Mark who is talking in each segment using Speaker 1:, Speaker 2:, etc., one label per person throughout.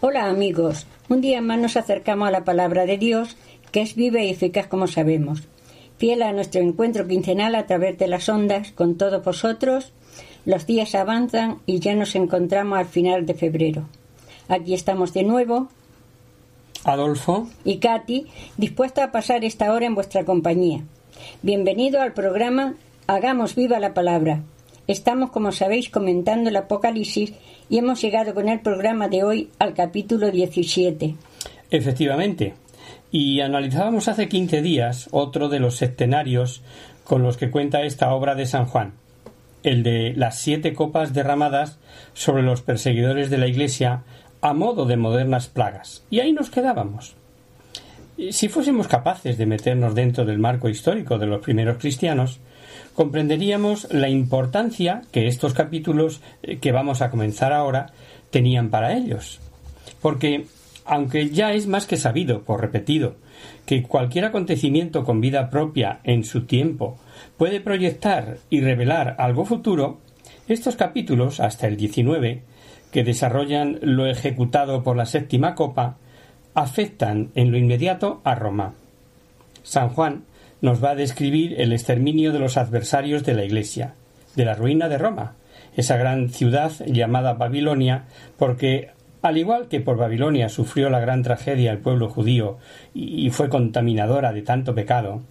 Speaker 1: Hola amigos, un día más nos acercamos a la palabra de Dios, que es viva y eficaz como sabemos. Fiel a nuestro encuentro quincenal a través de las ondas con todos vosotros, los días avanzan y ya nos encontramos al final de febrero. Aquí estamos de nuevo
Speaker 2: Adolfo,
Speaker 1: y Katy, dispuestos a pasar esta hora en vuestra compañía. Bienvenido al programa Hagamos viva la palabra. Estamos, como sabéis, comentando el Apocalipsis y hemos llegado con el programa de hoy al capítulo 17.
Speaker 2: efectivamente. Y analizábamos hace 15 días otro de los septenarios con los que cuenta esta obra de San Juan, el de las siete copas derramadas sobre los perseguidores de la Iglesia a modo de modernas plagas. Y ahí nos quedábamos. Si fuésemos capaces de meternos dentro del marco histórico de los primeros cristianos, comprenderíamos la importancia que estos capítulos eh, que vamos a comenzar ahora tenían para ellos. Porque, aunque ya es más que sabido, por repetido, que cualquier acontecimiento con vida propia en su tiempo puede proyectar y revelar algo futuro, estos capítulos, hasta el 19, que desarrollan lo ejecutado por la séptima copa, afectan en lo inmediato a Roma. San Juan nos va a describir el exterminio de los adversarios de la Iglesia, de la ruina de Roma, esa gran ciudad llamada Babilonia, porque al igual que por Babilonia sufrió la gran tragedia el pueblo judío y fue contaminadora de tanto pecado,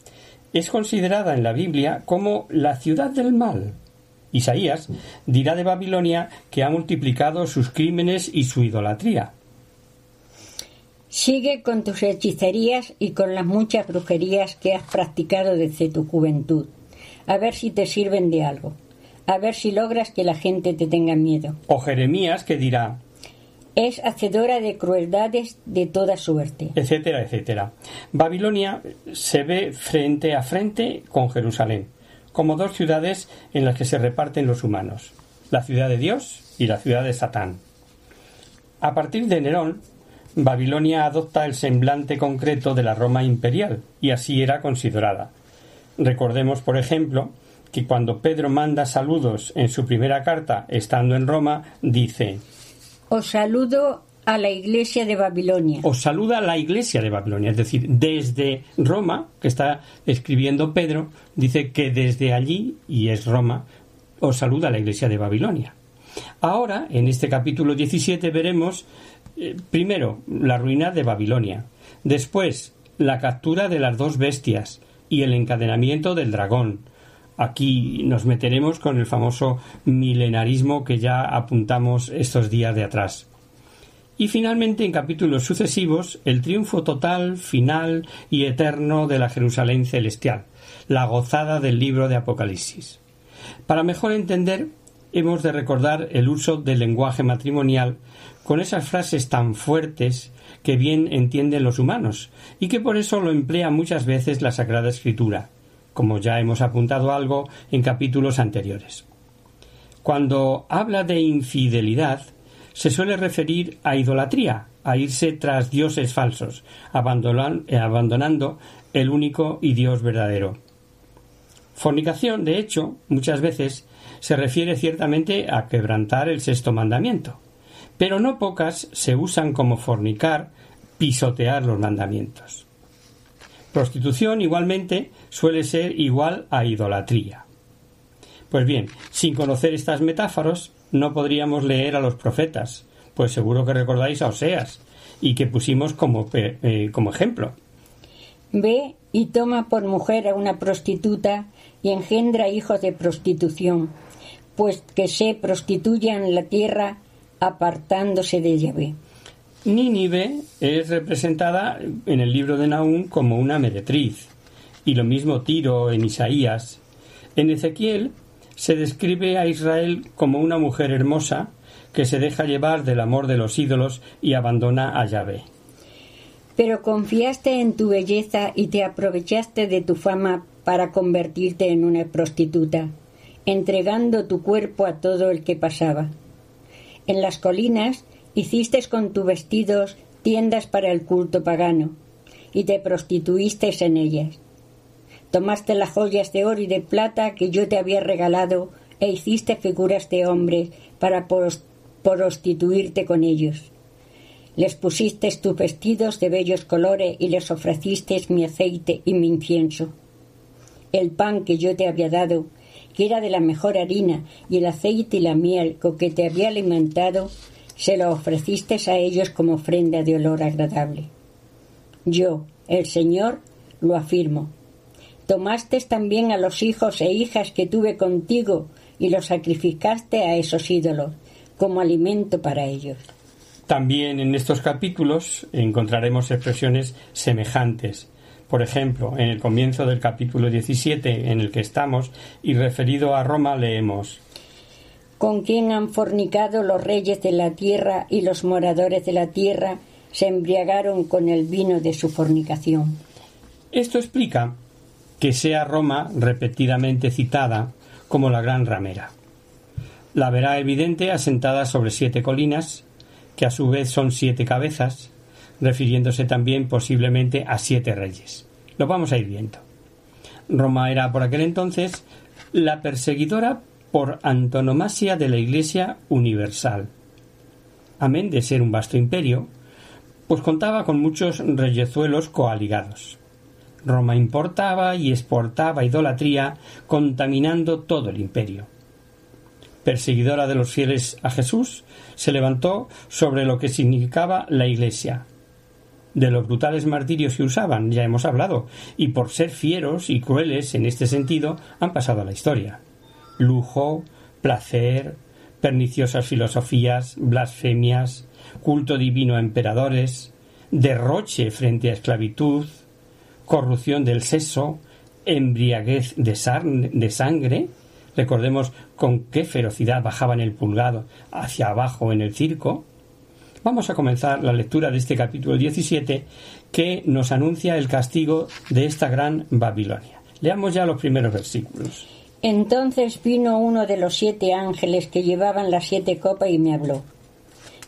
Speaker 2: es considerada en la Biblia como la ciudad del mal. Isaías dirá de Babilonia que ha multiplicado sus crímenes y su idolatría.
Speaker 1: Sigue con tus hechicerías y con las muchas brujerías que has practicado desde tu juventud. A ver si te sirven de algo. A ver si logras que la gente te tenga miedo.
Speaker 2: O Jeremías que dirá,
Speaker 1: Es hacedora de crueldades de toda suerte.
Speaker 2: etcétera, etcétera. Babilonia se ve frente a frente con Jerusalén, como dos ciudades en las que se reparten los humanos, la ciudad de Dios y la ciudad de Satán. A partir de Nerón, Babilonia adopta el semblante concreto de la Roma imperial, y así era considerada. Recordemos, por ejemplo, que cuando Pedro manda saludos en su primera carta, estando en Roma, dice
Speaker 1: Os saludo a la iglesia de Babilonia.
Speaker 2: os saluda la iglesia de Babilonia, es decir, desde Roma, que está escribiendo Pedro, dice que desde allí, y es Roma, os saluda la iglesia de Babilonia. Ahora, en este capítulo 17, veremos primero la ruina de Babilonia, después la captura de las dos bestias y el encadenamiento del dragón. Aquí nos meteremos con el famoso milenarismo que ya apuntamos estos días de atrás. Y finalmente, en capítulos sucesivos, el triunfo total, final y eterno de la Jerusalén celestial, la gozada del libro de Apocalipsis. Para mejor entender, hemos de recordar el uso del lenguaje matrimonial con esas frases tan fuertes que bien entienden los humanos y que por eso lo emplea muchas veces la Sagrada Escritura, como ya hemos apuntado algo en capítulos anteriores. Cuando habla de infidelidad, se suele referir a idolatría, a irse tras dioses falsos, eh, abandonando el único y Dios verdadero. Fornicación, de hecho, muchas veces se refiere ciertamente a quebrantar el sexto mandamiento, pero no pocas se usan como fornicar, pisotear los mandamientos. Prostitución igualmente suele ser igual a idolatría. Pues bien, sin conocer estas metáforas, no podríamos leer a los profetas, pues seguro que recordáis a Oseas, y que pusimos como, eh, como ejemplo.
Speaker 1: Ve y toma por mujer a una prostituta y engendra hijos de prostitución, pues que se prostituyan la tierra apartándose de Yahvé.
Speaker 2: Nínive es representada en el libro de Nahum como una meretriz, y lo mismo Tiro en Isaías. En Ezequiel se describe a Israel como una mujer hermosa que se deja llevar del amor de los ídolos y abandona a Yahvé.
Speaker 1: Pero confiaste en tu belleza y te aprovechaste de tu fama para convertirte en una prostituta, entregando tu cuerpo a todo el que pasaba. En las colinas hiciste con tus vestidos tiendas para el culto pagano, y te prostituiste en ellas. Tomaste las joyas de oro y de plata que yo te había regalado e hiciste figuras de hombres para prostituirte con ellos. Les pusiste tus vestidos de bellos colores y les ofreciste mi aceite y mi incienso el pan que yo te había dado, que era de la mejor harina, y el aceite y la miel con que te había alimentado, se lo ofreciste a ellos como ofrenda de olor agradable. Yo, el Señor, lo afirmo. Tomaste también a los hijos e hijas que tuve contigo y los sacrificaste a esos ídolos, como alimento para ellos.
Speaker 2: También en estos capítulos encontraremos expresiones semejantes por ejemplo, en el comienzo del capítulo 17 en el que estamos y referido a Roma leemos
Speaker 1: Con quien han fornicado los reyes de la tierra y los moradores de la tierra se embriagaron con el vino de su fornicación.
Speaker 2: Esto explica que sea Roma repetidamente citada como la gran ramera. La verá evidente asentada sobre siete colinas, que a su vez son siete cabezas, refiriéndose también posiblemente a siete reyes. Lo vamos a ir viendo. Roma era por aquel entonces la perseguidora por antonomasia de la Iglesia universal. Amén de ser un vasto imperio, pues contaba con muchos reyezuelos coaligados. Roma importaba y exportaba idolatría, contaminando todo el imperio. Perseguidora de los fieles a Jesús, se levantó sobre lo que significaba la Iglesia, de los brutales martirios que usaban, ya hemos hablado, y por ser fieros y crueles en este sentido han pasado a la historia. Lujo, placer, perniciosas filosofías, blasfemias, culto divino a emperadores, derroche frente a esclavitud, corrupción del sexo, embriaguez de, de sangre, recordemos con qué ferocidad bajaban el pulgado hacia abajo en el circo, Vamos a comenzar la lectura de este capítulo 17 que nos anuncia el castigo de esta gran Babilonia. Leamos ya los primeros versículos.
Speaker 1: Entonces vino uno de los siete ángeles que llevaban las siete copas y me habló.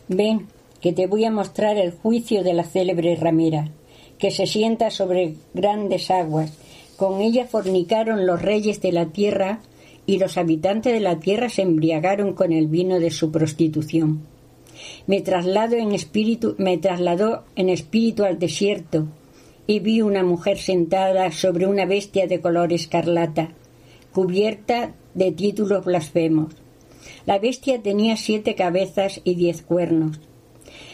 Speaker 1: Ven, que te voy a mostrar el juicio de la célebre ramera, que se sienta sobre grandes aguas. Con ella fornicaron los reyes de la tierra y los habitantes de la tierra se embriagaron con el vino de su prostitución me trasladó en espíritu, me trasladó en espíritu al desierto y vi una mujer sentada sobre una bestia de color escarlata, cubierta de títulos blasfemos. La bestia tenía siete cabezas y diez cuernos.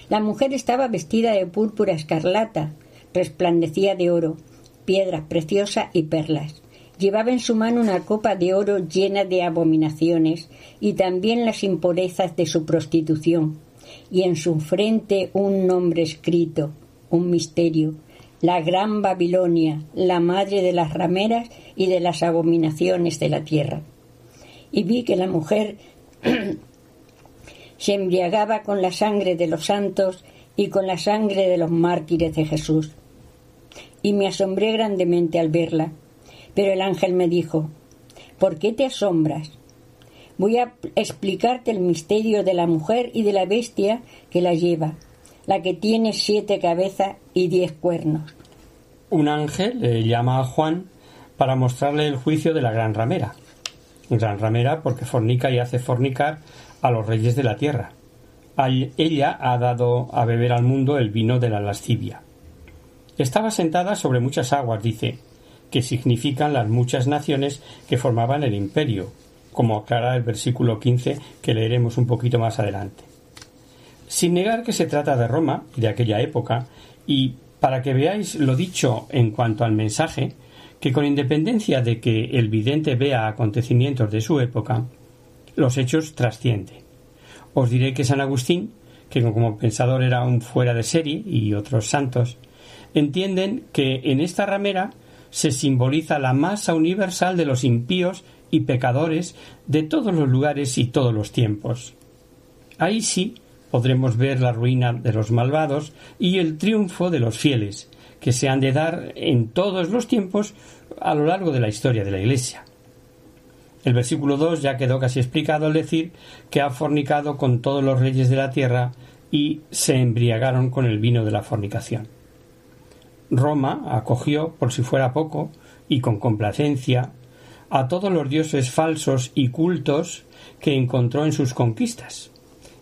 Speaker 1: La mujer estaba vestida de púrpura escarlata, resplandecía de oro, piedras preciosas y perlas. Llevaba en su mano una copa de oro llena de abominaciones y también las impurezas de su prostitución y en su frente un nombre escrito, un misterio, la gran Babilonia, la madre de las rameras y de las abominaciones de la tierra. Y vi que la mujer se embriagaba con la sangre de los santos y con la sangre de los mártires de Jesús. Y me asombré grandemente al verla. Pero el ángel me dijo, ¿por qué te asombras? Voy a explicarte el misterio de la mujer y de la bestia que la lleva, la que tiene siete cabezas y diez cuernos.
Speaker 2: Un ángel le llama a Juan para mostrarle el juicio de la gran ramera. Gran ramera porque fornica y hace fornicar a los reyes de la tierra. Ella ha dado a beber al mundo el vino de la lascivia. Estaba sentada sobre muchas aguas, dice, que significan las muchas naciones que formaban el imperio, como aclara el versículo 15 que leeremos un poquito más adelante. Sin negar que se trata de Roma, de aquella época, y para que veáis lo dicho en cuanto al mensaje, que con independencia de que el vidente vea acontecimientos de su época, los hechos trascienden. Os diré que San Agustín, que como pensador era un fuera de serie, y otros santos, entienden que en esta ramera se simboliza la masa universal de los impíos y pecadores de todos los lugares y todos los tiempos. Ahí sí podremos ver la ruina de los malvados y el triunfo de los fieles, que se han de dar en todos los tiempos a lo largo de la historia de la Iglesia. El versículo 2 ya quedó casi explicado al decir que ha fornicado con todos los reyes de la tierra y se embriagaron con el vino de la fornicación. Roma acogió, por si fuera poco, y con complacencia, a todos los dioses falsos y cultos que encontró en sus conquistas.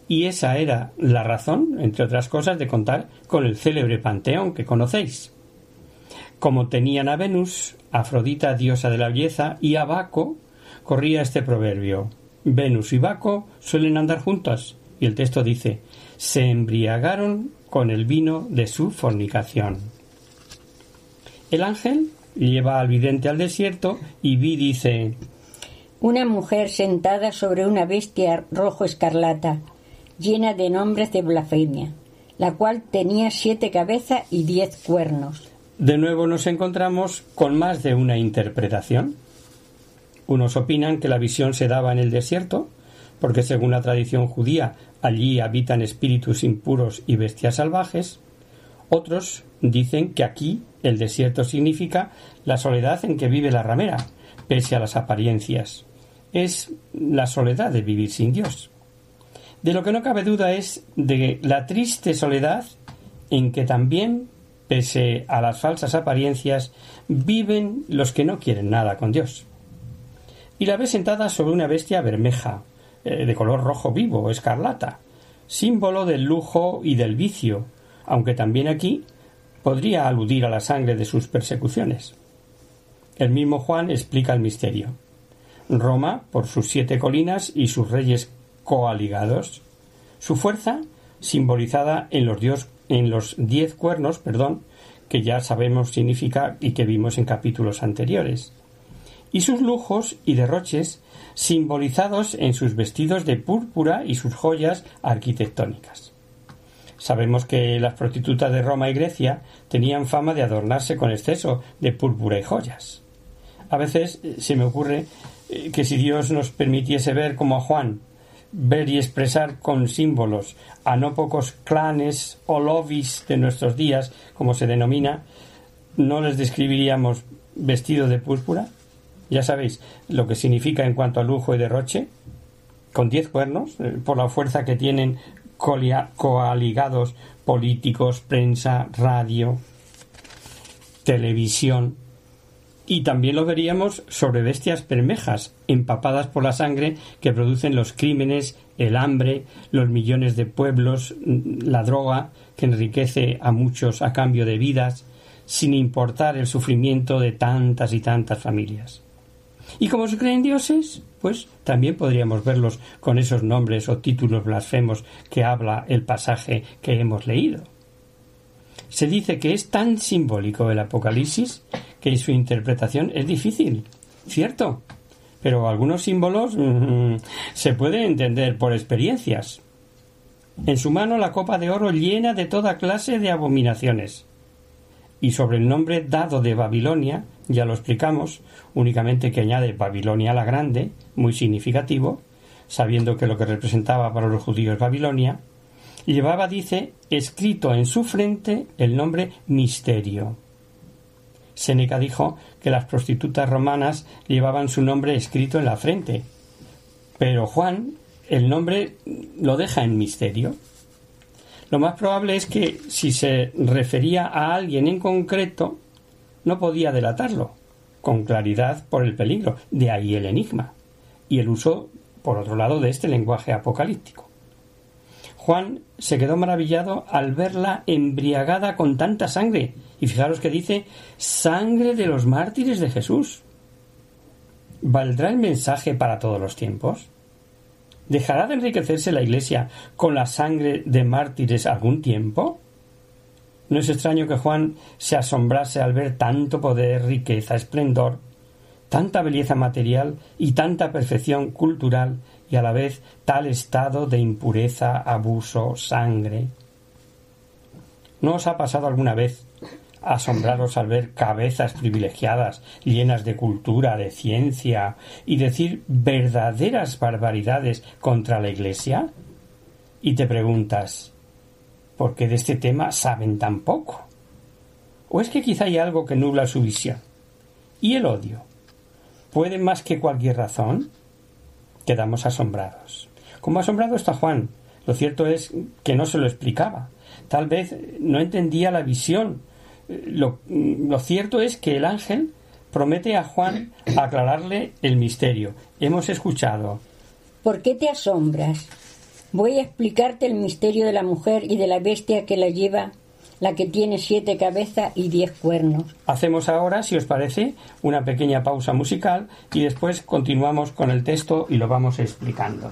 Speaker 2: Y esa era la razón, entre otras cosas, de contar con el célebre panteón que conocéis. Como tenían a Venus, Afrodita diosa de la belleza, y a Baco, corría este proverbio Venus y Baco suelen andar juntas, y el texto dice se embriagaron con el vino de su fornicación. El ángel lleva al vidente al desierto y vi dice
Speaker 1: Una mujer sentada sobre una bestia rojo escarlata, llena de nombres de blasfemia, la cual tenía siete cabezas y diez cuernos.
Speaker 2: De nuevo nos encontramos con más de una interpretación. Unos opinan que la visión se daba en el desierto, porque según la tradición judía allí habitan espíritus impuros y bestias salvajes. Otros dicen que aquí el desierto significa la soledad en que vive la ramera, pese a las apariencias. Es la soledad de vivir sin Dios. De lo que no cabe duda es de la triste soledad en que también, pese a las falsas apariencias, viven los que no quieren nada con Dios. Y la ve sentada sobre una bestia bermeja, eh, de color rojo vivo, escarlata, símbolo del lujo y del vicio, aunque también aquí podría aludir a la sangre de sus persecuciones. El mismo Juan explica el misterio. Roma, por sus siete colinas y sus reyes coaligados, su fuerza, simbolizada en los, dios, en los diez cuernos, perdón, que ya sabemos significa y que vimos en capítulos anteriores, y sus lujos y derroches simbolizados en sus vestidos de púrpura y sus joyas arquitectónicas. Sabemos que las prostitutas de Roma y Grecia tenían fama de adornarse con exceso de púrpura y joyas. A veces eh, se me ocurre eh, que si Dios nos permitiese ver como a Juan, ver y expresar con símbolos a no pocos clanes o lobbies de nuestros días, como se denomina, ¿no les describiríamos vestido de púrpura? Ya sabéis lo que significa en cuanto a lujo y derroche, con diez cuernos, eh, por la fuerza que tienen coaligados políticos, prensa, radio, televisión. Y también lo veríamos sobre bestias permejas, empapadas por la sangre que producen los crímenes, el hambre, los millones de pueblos, la droga que enriquece a muchos a cambio de vidas, sin importar el sufrimiento de tantas y tantas familias. Y como se creen dioses, pues también podríamos verlos con esos nombres o títulos blasfemos que habla el pasaje que hemos leído. Se dice que es tan simbólico el Apocalipsis que su interpretación es difícil, cierto, pero algunos símbolos mm, se pueden entender por experiencias. En su mano la copa de oro llena de toda clase de abominaciones. Y sobre el nombre dado de Babilonia ya lo explicamos, únicamente que añade Babilonia la Grande, muy significativo, sabiendo que lo que representaba para los judíos Babilonia, llevaba, dice, escrito en su frente el nombre Misterio. Séneca dijo que las prostitutas romanas llevaban su nombre escrito en la frente, pero Juan el nombre lo deja en misterio. Lo más probable es que si se refería a alguien en concreto, no podía delatarlo con claridad por el peligro, de ahí el enigma, y el uso, por otro lado, de este lenguaje apocalíptico. Juan se quedó maravillado al verla embriagada con tanta sangre, y fijaros que dice sangre de los mártires de Jesús. ¿Valdrá el mensaje para todos los tiempos? ¿Dejará de enriquecerse la Iglesia con la sangre de mártires algún tiempo? No es extraño que Juan se asombrase al ver tanto poder, riqueza, esplendor, tanta belleza material y tanta perfección cultural y a la vez tal estado de impureza, abuso, sangre. ¿No os ha pasado alguna vez asombraros al ver cabezas privilegiadas llenas de cultura, de ciencia y decir verdaderas barbaridades contra la Iglesia? Y te preguntas, ¿por qué de este tema saben tan poco? ¿O es que quizá hay algo que nubla su visión? ¿Y el odio? ¿Puede más que cualquier razón? Quedamos asombrados. Como asombrado está Juan. Lo cierto es que no se lo explicaba. Tal vez no entendía la visión lo, cierto es que el ángel promete a Juan aclararle el misterio. Hemos escuchado.
Speaker 1: ¿Por qué te asombras? Voy a explicarte el misterio de la mujer y de la bestia que la lleva, la que tiene siete cabezas y diez cuernos.
Speaker 2: Hacemos ahora, si os parece, una pequeña pausa musical y después continuamos con el texto y lo vamos explicando.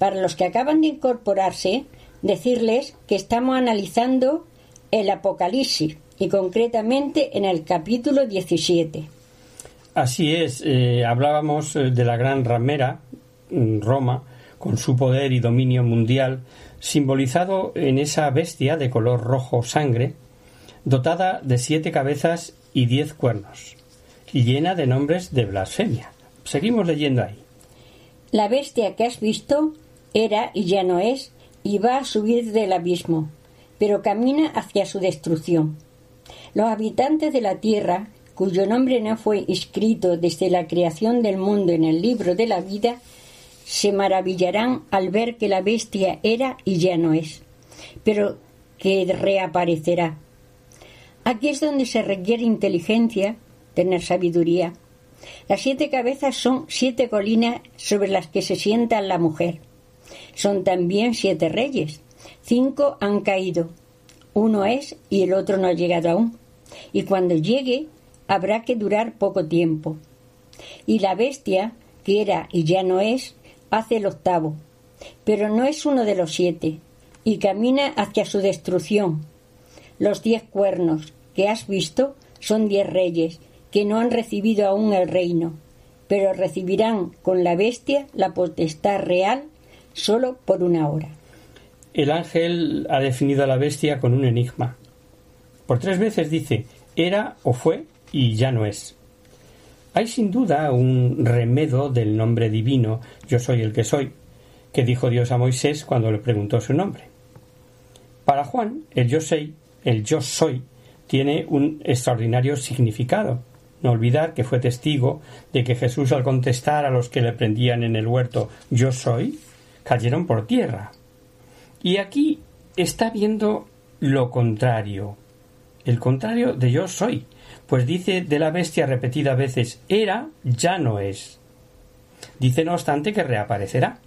Speaker 1: Para los que acaban de incorporarse, decirles que estamos analizando el Apocalipsis y concretamente en el capítulo 17.
Speaker 2: Así es, eh, hablábamos eh, de la gran ramera, mm, Roma, con su poder y dominio mundial, simbolizado en esa bestia de color rojo sangre, dotada de siete cabezas y diez cuernos, y llena de nombres de blasfemia. Seguimos leyendo ahí.
Speaker 1: La bestia que has visto era y ya no es, y va a subir del abismo, pero camina hacia su destrucción. Los habitantes de la tierra, cuyo nombre no fue escrito desde la creación del mundo en el libro de la vida, se maravillarán al ver que la bestia era y ya no es, pero que reaparecerá. Aquí es donde se requiere inteligencia, tener sabiduría. Las siete cabezas son siete colinas sobre las que se sienta la mujer. Son también siete reyes. Cinco han caído. Uno es y el otro no ha llegado aún. Y cuando llegue, habrá que durar poco tiempo. Y la bestia, que era y ya no es, hace el octavo. Pero no es uno de los siete, y camina hacia su destrucción. Los diez cuernos que has visto son diez reyes, que no han recibido aún el reino, pero recibirán con la bestia la potestad real solo por una hora.
Speaker 2: El ángel ha definido a la bestia con un enigma. Por tres veces dice era o fue y ya no es. Hay sin duda un remedo del nombre divino yo soy el que soy, que dijo Dios a Moisés cuando le preguntó su nombre. Para Juan, el yo soy, el yo soy, tiene un extraordinario significado. No olvidar que fue testigo de que Jesús al contestar a los que le prendían en el huerto yo soy, cayeron por tierra. Y aquí está viendo lo contrario, el contrario de yo soy, pues dice de la bestia repetida veces era, ya no es. Dice no obstante que reaparecerá.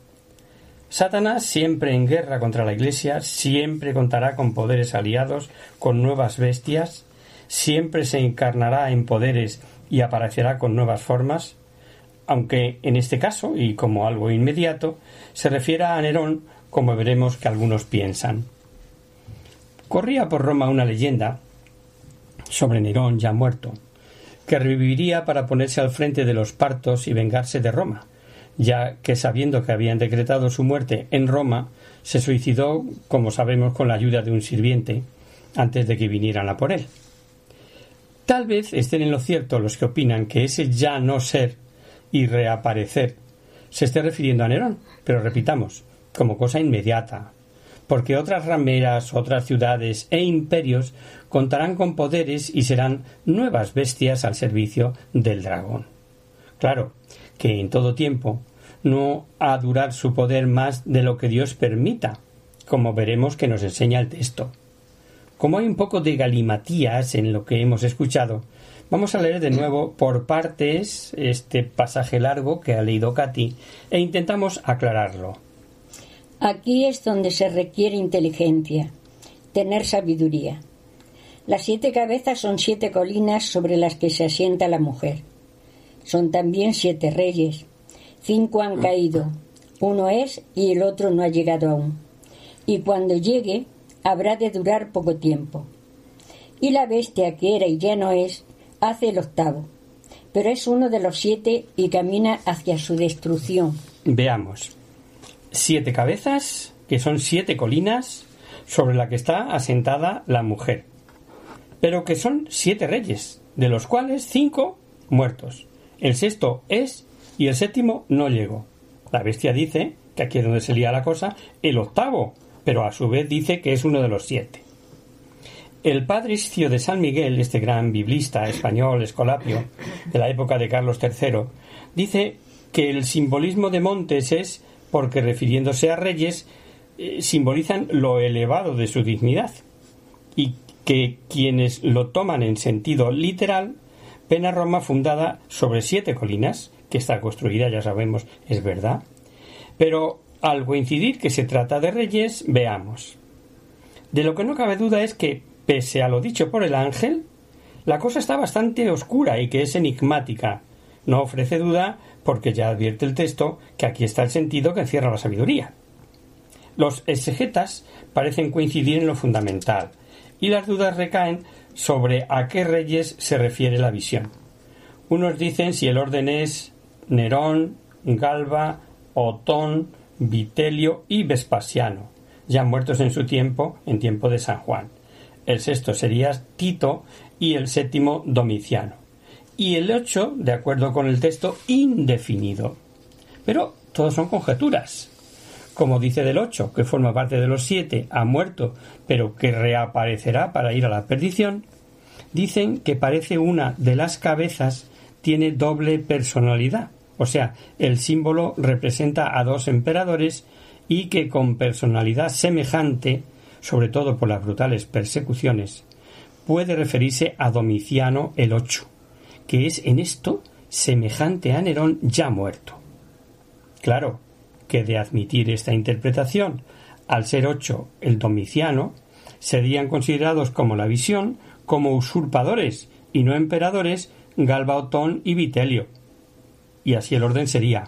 Speaker 2: Satanás, siempre en guerra contra la Iglesia, siempre contará con poderes aliados, con nuevas bestias, siempre se encarnará en poderes y aparecerá con nuevas formas, aunque en este caso, y como algo inmediato, se refiera a Nerón como veremos que algunos piensan. Corría por Roma una leyenda sobre Nerón ya muerto, que reviviría para ponerse al frente de los partos y vengarse de Roma, ya que sabiendo que habían decretado su muerte en Roma, se suicidó, como sabemos, con la ayuda de un sirviente, antes de que vinieran a por él. Tal vez estén en lo cierto los que opinan que ese ya no ser y reaparecer se esté refiriendo a Nerón, pero repitamos, como cosa inmediata, porque otras rameras, otras ciudades e imperios contarán con poderes y serán nuevas bestias al servicio del dragón. Claro que en todo tiempo no ha durar su poder más de lo que Dios permita, como veremos que nos enseña el texto. Como hay un poco de galimatías en lo que hemos escuchado, Vamos a leer de nuevo por partes este pasaje largo que ha leído Katy e intentamos aclararlo.
Speaker 1: Aquí es donde se requiere inteligencia, tener sabiduría. Las siete cabezas son siete colinas sobre las que se asienta la mujer. Son también siete reyes. Cinco han caído, uno es y el otro no ha llegado aún. Y cuando llegue, habrá de durar poco tiempo. Y la bestia que era y ya no es, hace el octavo, pero es uno de los siete y camina hacia su destrucción.
Speaker 2: Veamos. Siete cabezas, que son siete colinas sobre la que está asentada la mujer, pero que son siete reyes, de los cuales cinco muertos. El sexto es y el séptimo no llegó. La bestia dice, que aquí es donde se lía la cosa, el octavo, pero a su vez dice que es uno de los siete. El padre Iscio de San Miguel, este gran biblista español escolapio de la época de Carlos III, dice que el simbolismo de montes es porque refiriéndose a reyes eh, simbolizan lo elevado de su dignidad y que quienes lo toman en sentido literal ven a Roma fundada sobre siete colinas, que está construida, ya sabemos, es verdad, pero al coincidir que se trata de reyes, veamos. De lo que no cabe duda es que Pese a lo dicho por el ángel, la cosa está bastante oscura y que es enigmática. No ofrece duda porque ya advierte el texto que aquí está el sentido que encierra la sabiduría. Los exegetas parecen coincidir en lo fundamental, y las dudas recaen sobre a qué reyes se refiere la visión. Unos dicen si el orden es Nerón, Galba, Otón, Vitelio y Vespasiano, ya muertos en su tiempo, en tiempo de San Juan. El sexto sería Tito y el séptimo Domiciano. Y el ocho, de acuerdo con el texto, indefinido. Pero todos son conjeturas. Como dice del ocho, que forma parte de los siete, ha muerto, pero que reaparecerá para ir a la perdición, dicen que parece una de las cabezas tiene doble personalidad. O sea, el símbolo representa a dos emperadores y que con personalidad semejante, sobre todo por las brutales persecuciones, puede referirse a Domiciano el ocho, que es en esto semejante a Nerón ya muerto. Claro que de admitir esta interpretación, al ser ocho el Domiciano, serían considerados como la visión como usurpadores y no emperadores Galba Otón y Vitelio. Y así el orden sería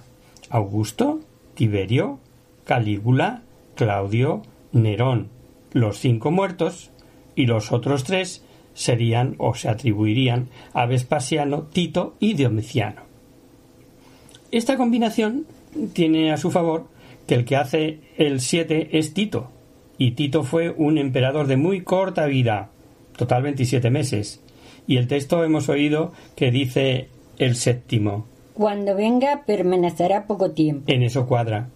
Speaker 2: Augusto, Tiberio, Calígula, Claudio, Nerón, los cinco muertos, y los otros tres serían o se atribuirían a Vespasiano, Tito y Domiciano. Esta combinación tiene a su favor que el que hace el siete es Tito, y Tito fue un emperador de muy corta vida, total 27 meses, y el texto hemos oído que dice el séptimo.
Speaker 1: Cuando venga permanecerá poco tiempo.
Speaker 2: En eso cuadra.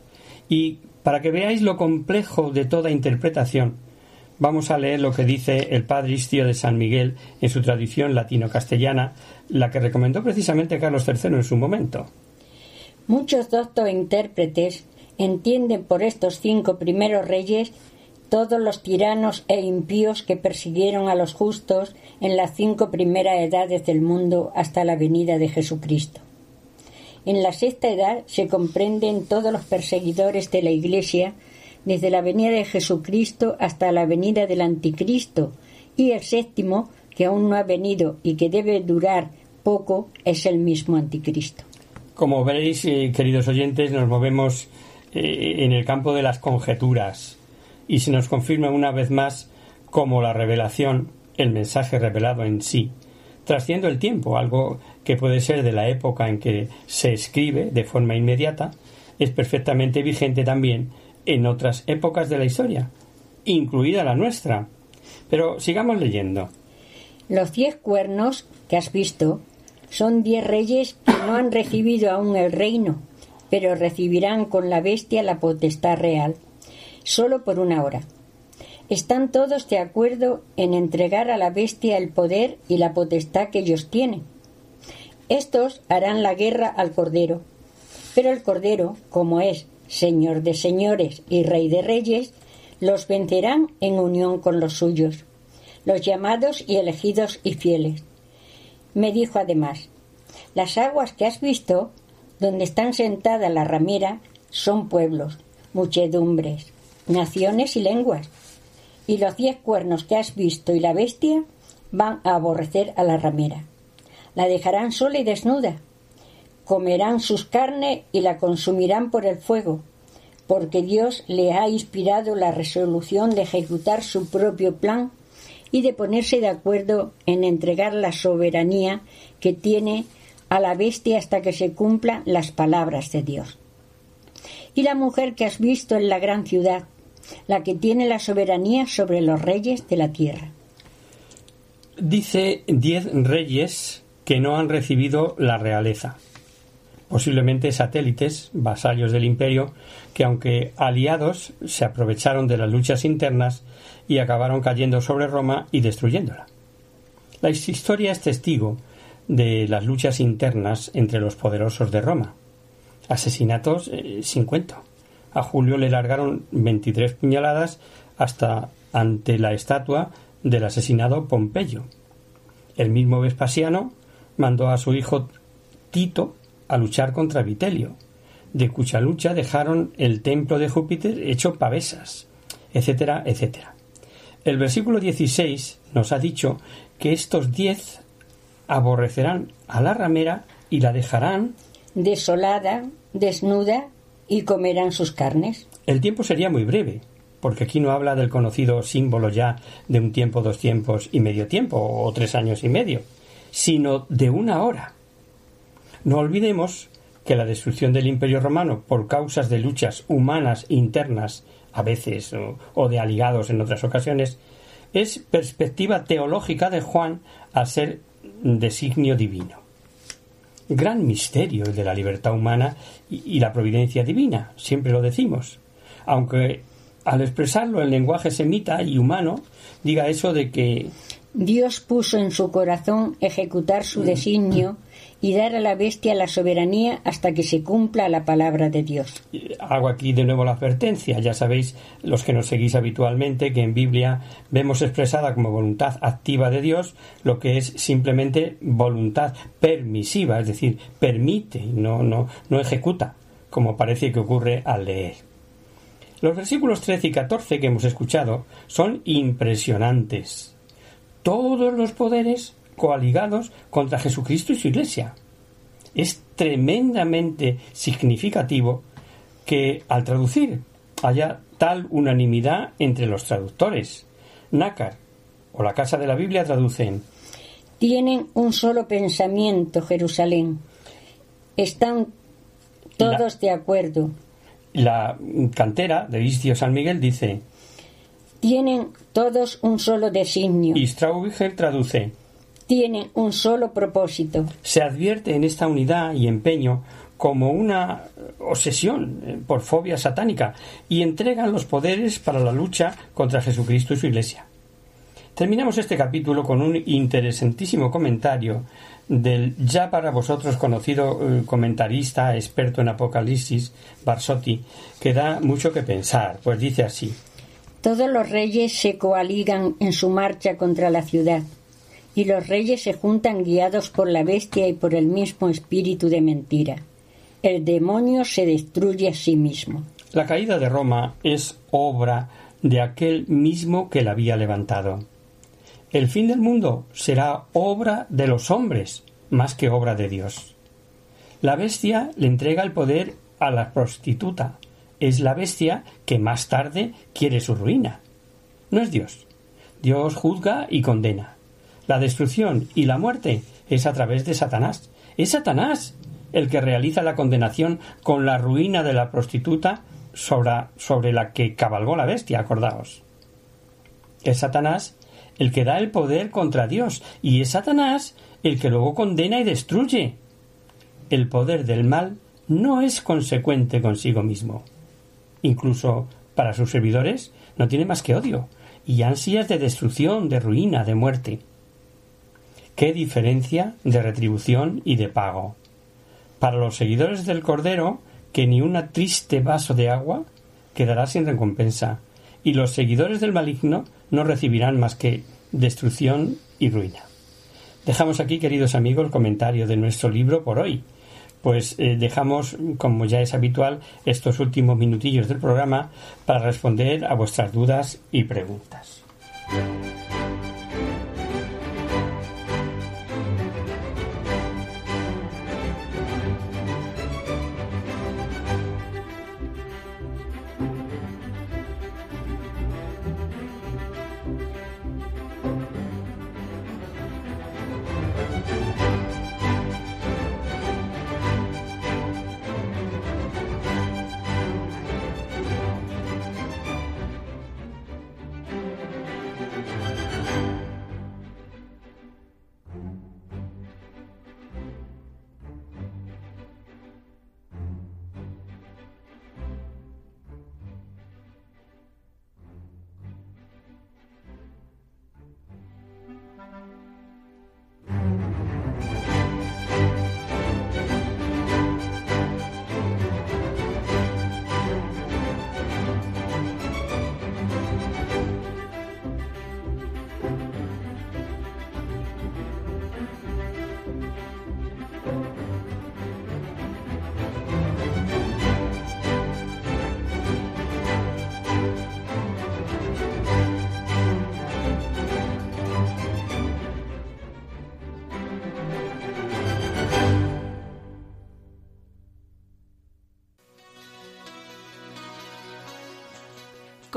Speaker 2: Y para que veáis lo complejo de toda interpretación, vamos a leer lo que dice el padre Istio de San Miguel en su tradición latino-castellana, la que recomendó precisamente Carlos III en su momento.
Speaker 1: Muchos doctos intérpretes entienden por estos cinco primeros reyes todos los tiranos e impíos que persiguieron a los justos en las cinco primeras edades del mundo hasta la venida de Jesucristo. En la sexta edad se comprenden todos los perseguidores de la Iglesia desde la venida de Jesucristo hasta la venida del Anticristo, y el séptimo, que aún no ha venido y que debe durar poco, es el mismo Anticristo.
Speaker 2: Como veréis, eh, queridos oyentes, nos movemos eh, en el campo de las conjeturas y se nos confirma una vez más como la revelación, el mensaje revelado en sí, trasciendo el tiempo, algo que puede ser de la época en que se escribe de forma inmediata, es perfectamente vigente también en otras épocas de la historia, incluida la nuestra. Pero sigamos leyendo.
Speaker 1: Los diez cuernos que has visto son diez reyes que no han recibido aún el reino, pero recibirán con la bestia la potestad real solo por una hora. Están todos de acuerdo en entregar a la bestia el poder y la potestad que ellos tienen. Estos harán la guerra al Cordero. Pero el Cordero, como es Señor de señores y Rey de reyes, los vencerán en unión con los suyos, los llamados y elegidos y fieles. Me dijo además, las aguas que has visto, donde están sentadas la ramera, son pueblos, muchedumbres, naciones y lenguas. Y los diez cuernos que has visto y la bestia van a aborrecer a la ramera. La dejarán sola y desnuda. Comerán sus carnes y la consumirán por el fuego, porque Dios le ha inspirado la resolución de ejecutar su propio plan y de ponerse de acuerdo en entregar la soberanía que tiene a la bestia hasta que se cumplan las palabras de Dios. Y la mujer que has visto en la gran ciudad, la que tiene la soberanía sobre los reyes de la tierra.
Speaker 2: Dice diez reyes que no han recibido la realeza, posiblemente satélites, vasallos del imperio, que aunque aliados se aprovecharon de las luchas internas y acabaron cayendo sobre Roma y destruyéndola. La historia es testigo de las luchas internas entre los poderosos de Roma. Asesinatos eh, sin cuento. A Julio le largaron 23 puñaladas hasta ante la estatua del asesinado Pompeyo. El mismo Vespasiano mandó a su hijo Tito a luchar contra Vitelio, de cuya lucha dejaron el templo de Júpiter hecho pavesas, etcétera, etcétera. El versículo 16 nos ha dicho que estos diez aborrecerán a la ramera y la dejarán
Speaker 1: desolada, desnuda y comerán sus carnes.
Speaker 2: El tiempo sería muy breve, porque aquí no habla del conocido símbolo ya de un tiempo, dos tiempos y medio tiempo, o tres años y medio, sino de una hora. No olvidemos que la destrucción del Imperio Romano por causas de luchas humanas internas, a veces, o, o de aliados en otras ocasiones, es perspectiva teológica de Juan al ser designio divino. Gran misterio el de la libertad humana y, la providencia divina, siempre lo decimos. Aunque al expresarlo en lenguaje semita y humano, diga eso de que
Speaker 1: Dios puso en su corazón ejecutar su designio y dar a la bestia la soberanía hasta que se cumpla la palabra de Dios.
Speaker 2: Hago aquí de nuevo la advertencia. Ya sabéis, los que nos seguís habitualmente, que en Biblia vemos expresada como voluntad activa de Dios lo que es simplemente voluntad permisiva, es decir, permite, no, no, no ejecuta, como parece que ocurre al leer. Los versículos 13 y 14 que hemos escuchado son impresionantes. Todos los poderes coaligados contra Jesucristo y su Iglesia. Es tremendamente significativo que al traducir haya tal unanimidad entre los traductores. Nácar o la Casa de la Biblia traducen
Speaker 1: Tienen un solo pensamiento, Jerusalén. Están todos de acuerdo.
Speaker 2: La cantera de Istio San Miguel dice
Speaker 1: Tienen todos un solo designio.
Speaker 2: Y Straubiger traduce
Speaker 1: tienen un solo propósito.
Speaker 2: Se advierte en esta unidad y empeño como una obsesión eh, por fobia satánica y entregan los poderes para la lucha contra Jesucristo y su Iglesia. Terminamos este capítulo con un interesantísimo comentario del ya para vosotros conocido eh, comentarista experto en Apocalipsis, Barsotti, que da mucho que pensar, pues dice así.
Speaker 1: Todos los reyes se coaligan en su marcha contra la ciudad y los reyes se juntan guiados por la bestia y por el mismo espíritu de mentira. El demonio se destruye a sí mismo.
Speaker 2: La caída de Roma es obra de aquel mismo que la había levantado. El fin del mundo será obra de los hombres más que obra de Dios. La bestia le entrega el poder a la prostituta. Es la bestia que más tarde quiere su ruina. No es Dios. Dios juzga y condena. La destrucción y la muerte es a través de Satanás. Es Satanás el que realiza la condenación con la ruina de la prostituta sobre, sobre la que cabalgó la bestia, acordaos. Es Satanás el que da el poder contra Dios y es Satanás el que luego condena y destruye. El poder del mal no es consecuente consigo mismo. Incluso para sus servidores no tiene más que odio y ansias de destrucción, de ruina, de muerte. Qué diferencia de retribución y de pago. Para los seguidores del Cordero, que ni un triste vaso de agua quedará sin recompensa, y los seguidores del maligno no recibirán más que destrucción y ruina. Dejamos aquí, queridos amigos, el comentario de nuestro libro por hoy. Pues eh, dejamos, como ya es habitual, estos últimos minutillos del programa para responder a vuestras dudas y preguntas.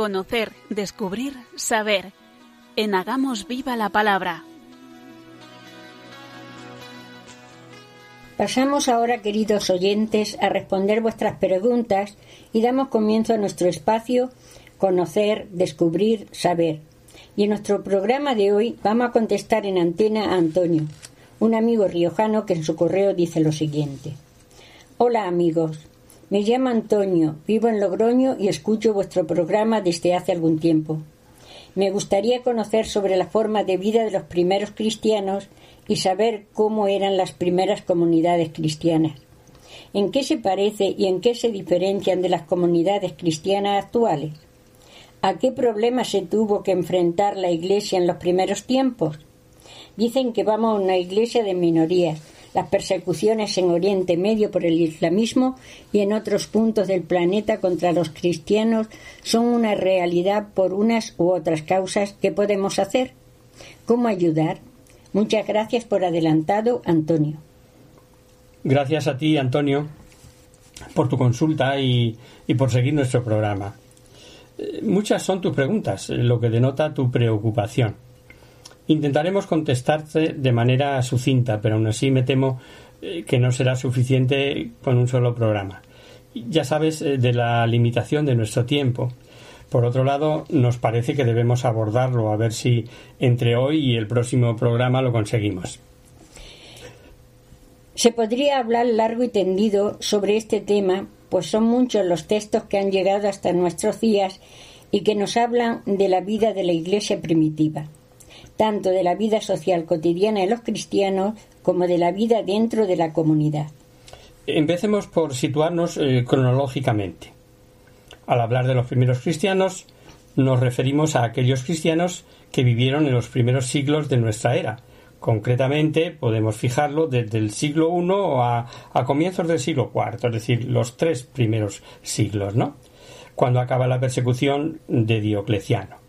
Speaker 3: Conocer, descubrir, saber. En Hagamos viva la palabra.
Speaker 1: Pasamos ahora, queridos oyentes, a responder vuestras preguntas y damos comienzo a nuestro espacio Conocer, Descubrir, Saber. Y en nuestro programa de hoy vamos a contestar en antena a Antonio, un amigo riojano que en su correo dice lo siguiente. Hola amigos, me llamo Antonio, vivo en Logroño y escucho vuestro programa desde hace algún tiempo. Me gustaría conocer sobre la forma de vida de los primeros cristianos y saber cómo eran las primeras comunidades cristianas. ¿En qué se parece y en qué se diferencian de las comunidades cristianas actuales? ¿A qué problemas se tuvo que enfrentar la Iglesia en los primeros tiempos? Dicen que vamos a una iglesia de minorías. Las persecuciones en Oriente Medio por el islamismo y en otros puntos del planeta contra los cristianos son una realidad por unas u otras causas. ¿Qué podemos hacer? ¿Cómo ayudar? Muchas gracias por adelantado, Antonio.
Speaker 2: Gracias a ti, Antonio, por tu consulta y, y por seguir nuestro programa. Muchas son tus preguntas, lo que denota tu preocupación. Intentaremos contestarte de manera sucinta, pero aún así me temo eh, que no será suficiente con un solo programa. Ya sabes eh, de la limitación de nuestro tiempo. Por otro lado, nos parece que debemos abordarlo a ver si entre hoy y el próximo programa lo conseguimos.
Speaker 1: Se podría hablar largo y tendido sobre este tema, pues son muchos los textos que han llegado hasta nuestros días y que nos hablan de la vida de la Iglesia primitiva, tanto de la vida social cotidiana de los cristianos como de la vida dentro de la comunidad.
Speaker 2: Empecemos por situarnos eh, cronológicamente. Al hablar de los primeros cristianos, nos referimos a aquellos cristianos que vivieron en los primeros siglos de nuestra era, Concretamente, podemos fijarlo desde el siglo I a, a comienzos del siglo IV, es decir, los tres primeros siglos, ¿no? Cuando acaba la persecución de Diocleciano.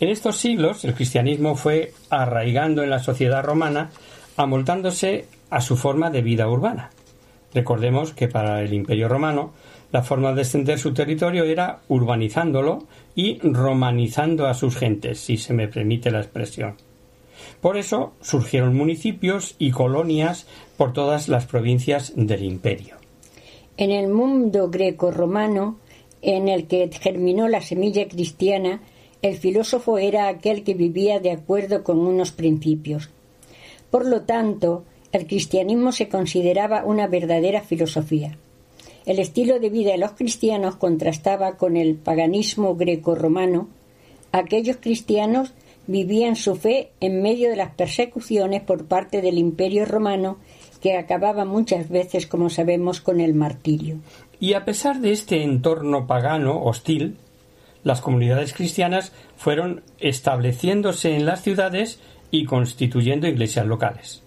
Speaker 2: En estos siglos, el cristianismo fue arraigando en la sociedad romana, amoldándose a su forma de vida urbana. Recordemos que para el Imperio romano la forma de extender su territorio era urbanizándolo y romanizando a sus gentes, si se me permite la expresión. Por eso surgieron municipios y colonias por todas las provincias del imperio.
Speaker 1: En el mundo greco-romano, en el que germinó la semilla cristiana, el filósofo era aquel que vivía de acuerdo con unos principios. Por lo tanto, el cristianismo se consideraba una verdadera filosofía. El estilo de vida de los cristianos contrastaba con el paganismo greco-romano. Aquellos cristianos vivían su fe en medio de las persecuciones por parte del Imperio romano que acababa muchas veces, como sabemos, con el martirio.
Speaker 2: Y a pesar de este entorno pagano hostil, las comunidades cristianas fueron estableciéndose en las ciudades y constituyendo iglesias locales.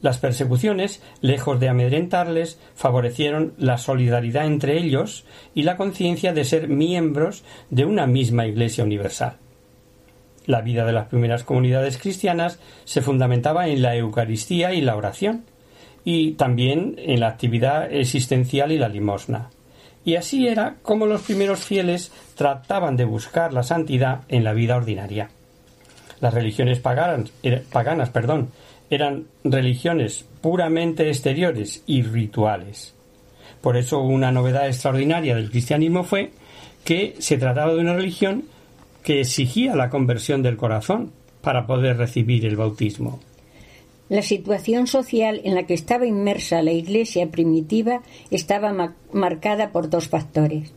Speaker 2: Las persecuciones, lejos de amedrentarles, favorecieron la solidaridad entre ellos y la conciencia de ser miembros de una misma Iglesia universal. La vida de las primeras comunidades cristianas se fundamentaba en la Eucaristía y la oración, y también en la actividad existencial y la limosna. Y así era como los primeros fieles trataban de buscar la santidad en la vida ordinaria. Las religiones paganas, er, paganas perdón, eran religiones puramente exteriores y rituales. Por eso una novedad extraordinaria del cristianismo fue que se trataba de una religión que exigía la conversión del corazón para poder recibir el bautismo.
Speaker 1: La situación social en la que estaba inmersa la Iglesia primitiva estaba marcada por dos factores.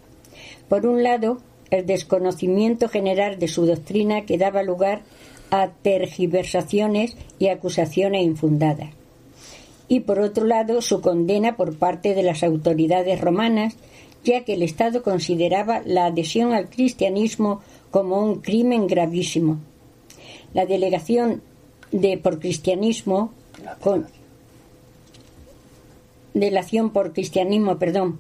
Speaker 1: Por un lado, el desconocimiento general de su doctrina que daba lugar a tergiversaciones y acusaciones infundadas. Y por otro lado, su condena por parte de las autoridades romanas, ya que el Estado consideraba la adhesión al cristianismo como un crimen gravísimo. La delegación de por cristianismo con delación por cristianismo, perdón,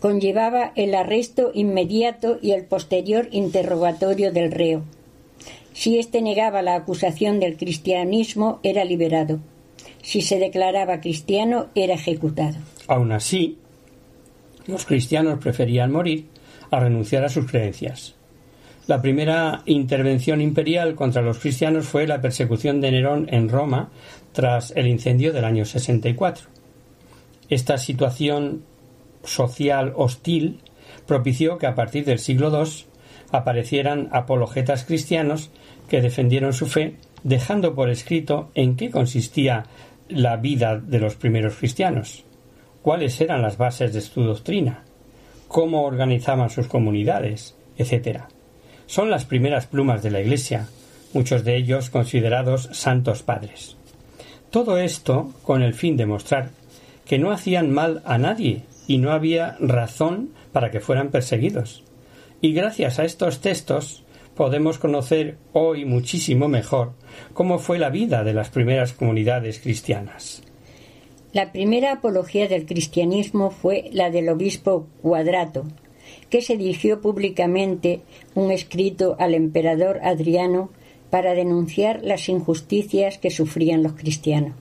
Speaker 1: conllevaba el arresto inmediato y el posterior interrogatorio del reo. Si éste negaba la acusación del cristianismo, era liberado. Si se declaraba cristiano, era ejecutado.
Speaker 2: Aún así, los cristianos preferían morir a renunciar a sus creencias. La primera intervención imperial contra los cristianos fue la persecución de Nerón en Roma tras el incendio del año 64. Esta situación social hostil propició que a partir del siglo II aparecieran apologetas cristianos que defendieron su fe, dejando por escrito en qué consistía la vida de los primeros cristianos, cuáles eran las bases de su doctrina, cómo organizaban sus comunidades, etc. Son las primeras plumas de la Iglesia, muchos de ellos considerados santos padres. Todo esto con el fin de mostrar que no hacían mal a nadie y no había razón para que fueran perseguidos. Y gracias a estos textos podemos conocer hoy muchísimo mejor cómo fue la vida de las primeras comunidades cristianas.
Speaker 1: La primera apología del cristianismo fue la del obispo Cuadrato, que se dirigió públicamente un escrito al emperador Adriano para denunciar las injusticias que sufrían los cristianos.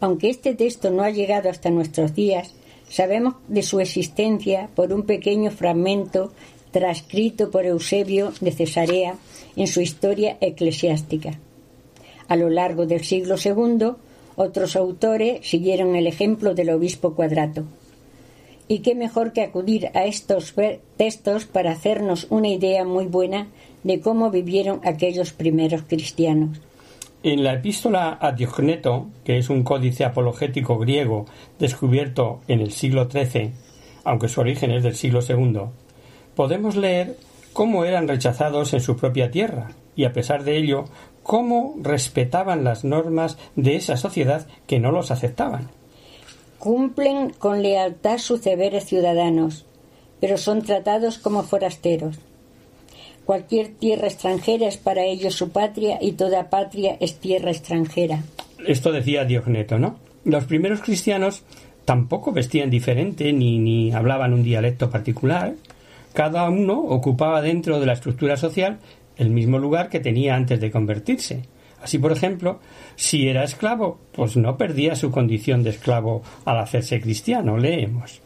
Speaker 1: Aunque este texto no ha llegado hasta nuestros días, sabemos de su existencia por un pequeño fragmento transcrito por Eusebio de Cesarea en su historia eclesiástica. A lo largo del siglo II, otros autores siguieron el ejemplo del obispo Cuadrato. Y qué mejor que acudir a estos textos para hacernos una idea muy buena de cómo vivieron aquellos primeros cristianos.
Speaker 2: En la epístola a Diogneto, que es un códice apologético griego descubierto en el siglo XIII, aunque su origen es del siglo II, podemos leer cómo eran rechazados en su propia tierra y a pesar de ello cómo respetaban las normas de esa sociedad que no los aceptaban.
Speaker 1: Cumplen con lealtad sus deberes ciudadanos, pero son tratados como forasteros. Cualquier tierra extranjera es para ellos su patria y toda patria es tierra extranjera.
Speaker 2: Esto decía Diogneto, ¿no? Los primeros cristianos tampoco vestían diferente ni, ni hablaban un dialecto particular, cada uno ocupaba dentro de la estructura social el mismo lugar que tenía antes de convertirse. Así, por ejemplo, si era esclavo, pues no perdía su condición de esclavo al hacerse cristiano. Leemos.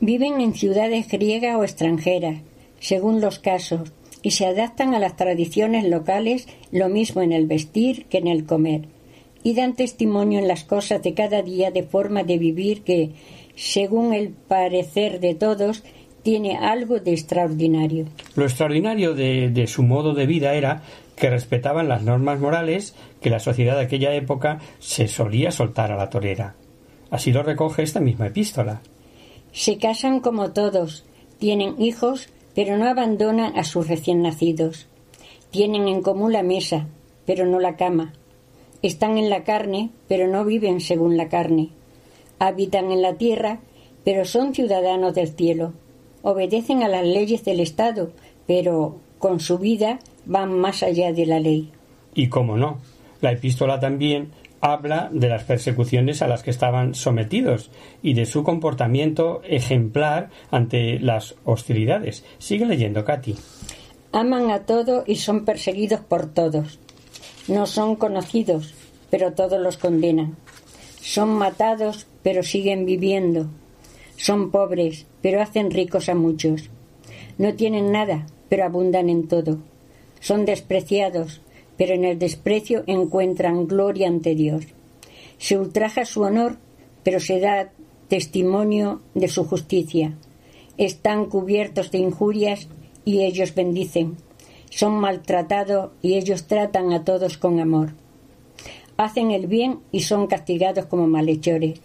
Speaker 1: Viven en ciudades griegas o extranjeras, según los casos, y se adaptan a las tradiciones locales, lo mismo en el vestir que en el comer, y dan testimonio en las cosas de cada día de forma de vivir que, según el parecer de todos, tiene algo de extraordinario.
Speaker 2: Lo extraordinario de, su modo de vida era que respetaban las normas morales que la sociedad de aquella época se solía soltar a la torera. Así lo recoge esta misma epístola.
Speaker 1: Se casan como todos, tienen hijos, pero no abandonan a sus recién nacidos. Tienen en común la mesa, pero no la cama. Están en la carne, pero no viven según la carne. Habitan en la tierra, pero son ciudadanos del cielo obedecen a las leyes del Estado, pero con su vida van más allá de la ley.
Speaker 2: Y cómo no, la epístola también habla de las persecuciones a las que estaban sometidos y de su comportamiento ejemplar ante las hostilidades. Sigue leyendo, Katy.
Speaker 1: Aman a todo y son perseguidos por todos. No son conocidos, pero todos los condenan. Son matados, pero siguen viviendo. Son pobres, pero hacen ricos a muchos. No tienen nada, pero abundan en todo. Son despreciados, pero en el desprecio encuentran gloria ante Dios. Se ultraja su honor, pero se da testimonio de su justicia. Están cubiertos de injurias y ellos bendicen. Son maltratados y ellos tratan a todos con amor. Hacen el bien y son castigados como malhechores.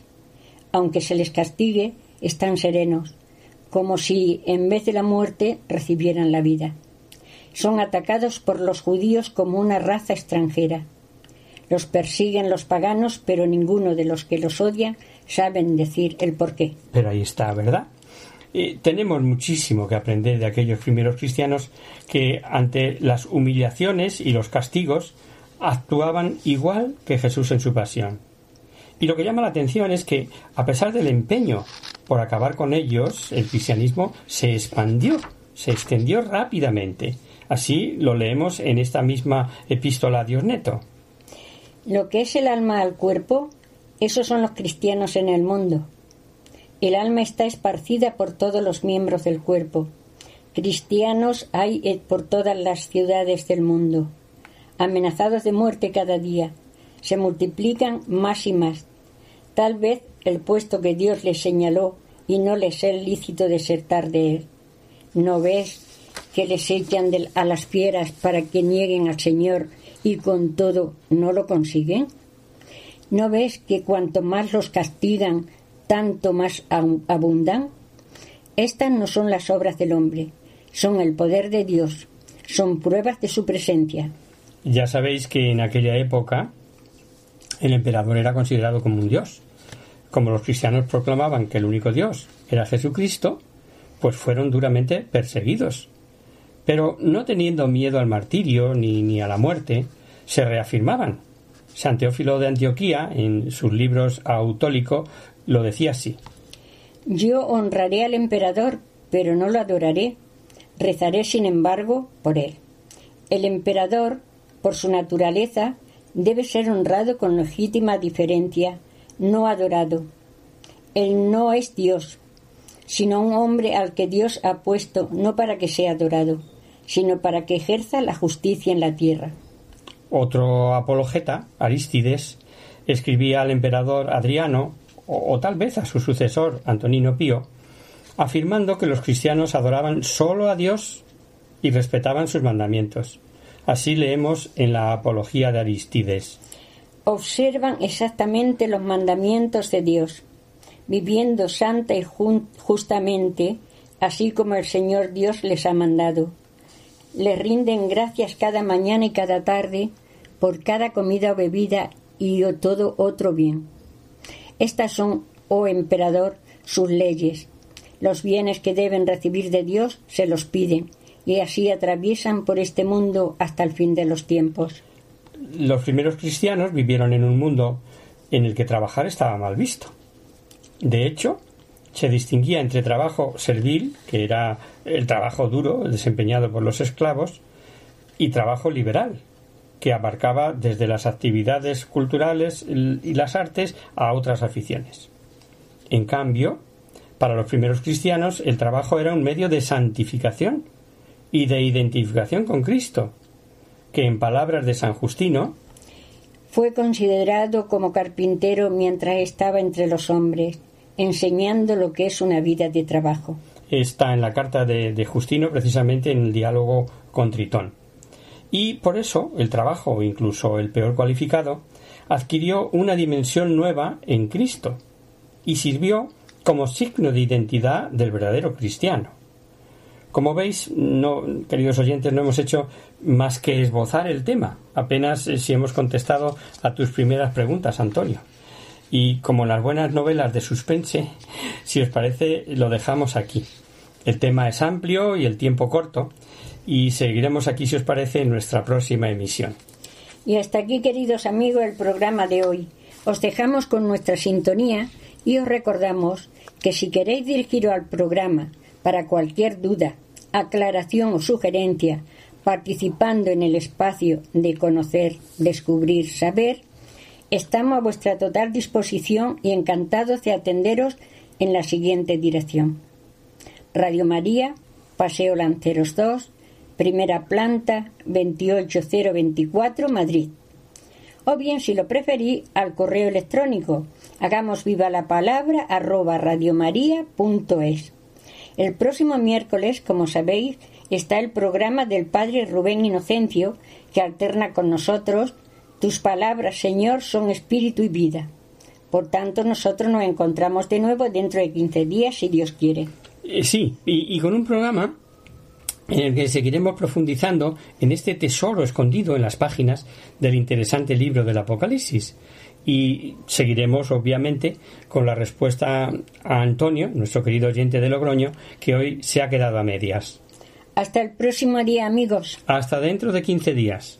Speaker 1: Aunque se les castigue, están serenos, como si en vez de la muerte recibieran la vida. Son atacados por los judíos como una raza extranjera. Los persiguen los paganos, pero ninguno de los que los odian saben decir el por qué.
Speaker 2: Pero ahí está, ¿verdad? tenemos muchísimo que aprender de aquellos primeros cristianos que ante las humillaciones y los castigos actuaban igual que Jesús en su pasión. Y lo que llama la atención es que, a pesar del empeño por acabar con ellos, el cristianismo se expandió, se extendió rápidamente. Así lo leemos en esta misma epístola a Diosneto.
Speaker 1: Lo que es el alma al cuerpo, esos son los cristianos en el mundo. El alma está esparcida por todos los miembros del cuerpo, Cristianos hay por todas las ciudades del mundo, amenazados de muerte cada día. Se multiplican más y más. Tal vez el puesto que Dios les señaló y no les es lícito desertar de él. ¿No ves que les echan a las fieras para que nieguen al Señor y con todo no lo consiguen? ¿No ves que cuanto más los castigan, tanto más abundan? Estas no son las obras del hombre, son el poder de Dios, son pruebas de su presencia.
Speaker 2: Ya sabéis que en aquella época el emperador era considerado como un dios. Como los cristianos proclamaban que el único Dios era Jesucristo, pues fueron duramente perseguidos. Pero no teniendo miedo al martirio ni, ni a la muerte, se reafirmaban. San Teófilo de Antioquía, en sus libros Autólico, lo decía así.
Speaker 1: Yo honraré al emperador, pero no lo adoraré. Rezaré, sin embargo, por él. El emperador, por su naturaleza, debe ser honrado con legítima diferencia, no adorado. Él no es Dios, sino un hombre al que Dios ha puesto no para que sea adorado, sino para que ejerza la justicia en la tierra.
Speaker 2: Otro apologeta, Arístides, escribía al emperador Adriano, o, o, tal vez a su sucesor, Antonino Pío, afirmando que los cristianos adoraban sólo a Dios y respetaban sus mandamientos. Así leemos en la Apología de Aristides
Speaker 1: observan exactamente los mandamientos de Dios, viviendo santa y justamente, así como el Señor Dios les ha mandado. Le rinden gracias cada mañana y cada tarde por cada comida o bebida y todo otro bien. Estas son, oh emperador, sus leyes. Los bienes que deben recibir de Dios se los piden, y así atraviesan por este mundo hasta el fin de los tiempos
Speaker 2: los primeros cristianos vivieron en un mundo en el que trabajar estaba mal visto. De hecho, se distinguía entre trabajo servil, que era el trabajo duro desempeñado por los esclavos, y trabajo liberal, que abarcaba desde las actividades culturales y las artes a otras aficiones. En cambio, para los primeros cristianos el trabajo era un medio de santificación y de identificación con Cristo, que en palabras de San Justino
Speaker 1: fue considerado como carpintero mientras estaba entre los hombres, enseñando lo que es una vida de trabajo.
Speaker 2: Está en la carta de, Justino, precisamente en el diálogo con Tritón. Y por eso el trabajo, incluso el peor cualificado, adquirió una dimensión nueva en Cristo y sirvió como signo de identidad del verdadero cristiano. Como veis, no, queridos oyentes, no hemos hecho más que esbozar el tema. Apenas eh, si hemos contestado a tus primeras preguntas, Antonio. Y como las buenas novelas de suspense, si os parece, lo dejamos aquí. El tema es amplio y el tiempo corto, y seguiremos aquí, si os parece, en nuestra próxima emisión.
Speaker 1: Y hasta aquí, queridos amigos, el programa de hoy. Os dejamos con nuestra sintonía y os recordamos que si queréis dirigiros al programa para cualquier duda, aclaración o sugerencia participando en el espacio de conocer, descubrir, saber, estamos a vuestra total disposición y encantados de atenderos en la siguiente dirección. Radio María, Paseo Lanceros 2, primera planta 28024, Madrid. O bien, si lo preferí, al correo electrónico hagamos viva la palabra arroba radiomaria.es. El próximo miércoles, como sabéis, está el programa del Padre Rubén Inocencio, que alterna con nosotros Tus palabras, Señor, son espíritu y vida. Por tanto, nosotros nos encontramos de nuevo dentro de 15 días, si Dios quiere.
Speaker 2: Eh, sí, y, y con un programa en el que seguiremos profundizando en este tesoro escondido en las páginas del interesante libro del Apocalipsis y seguiremos obviamente con la respuesta a Antonio, nuestro querido oyente de Logroño, que hoy se ha quedado a medias.
Speaker 1: Hasta el próximo día, amigos.
Speaker 2: Hasta dentro de 15 días.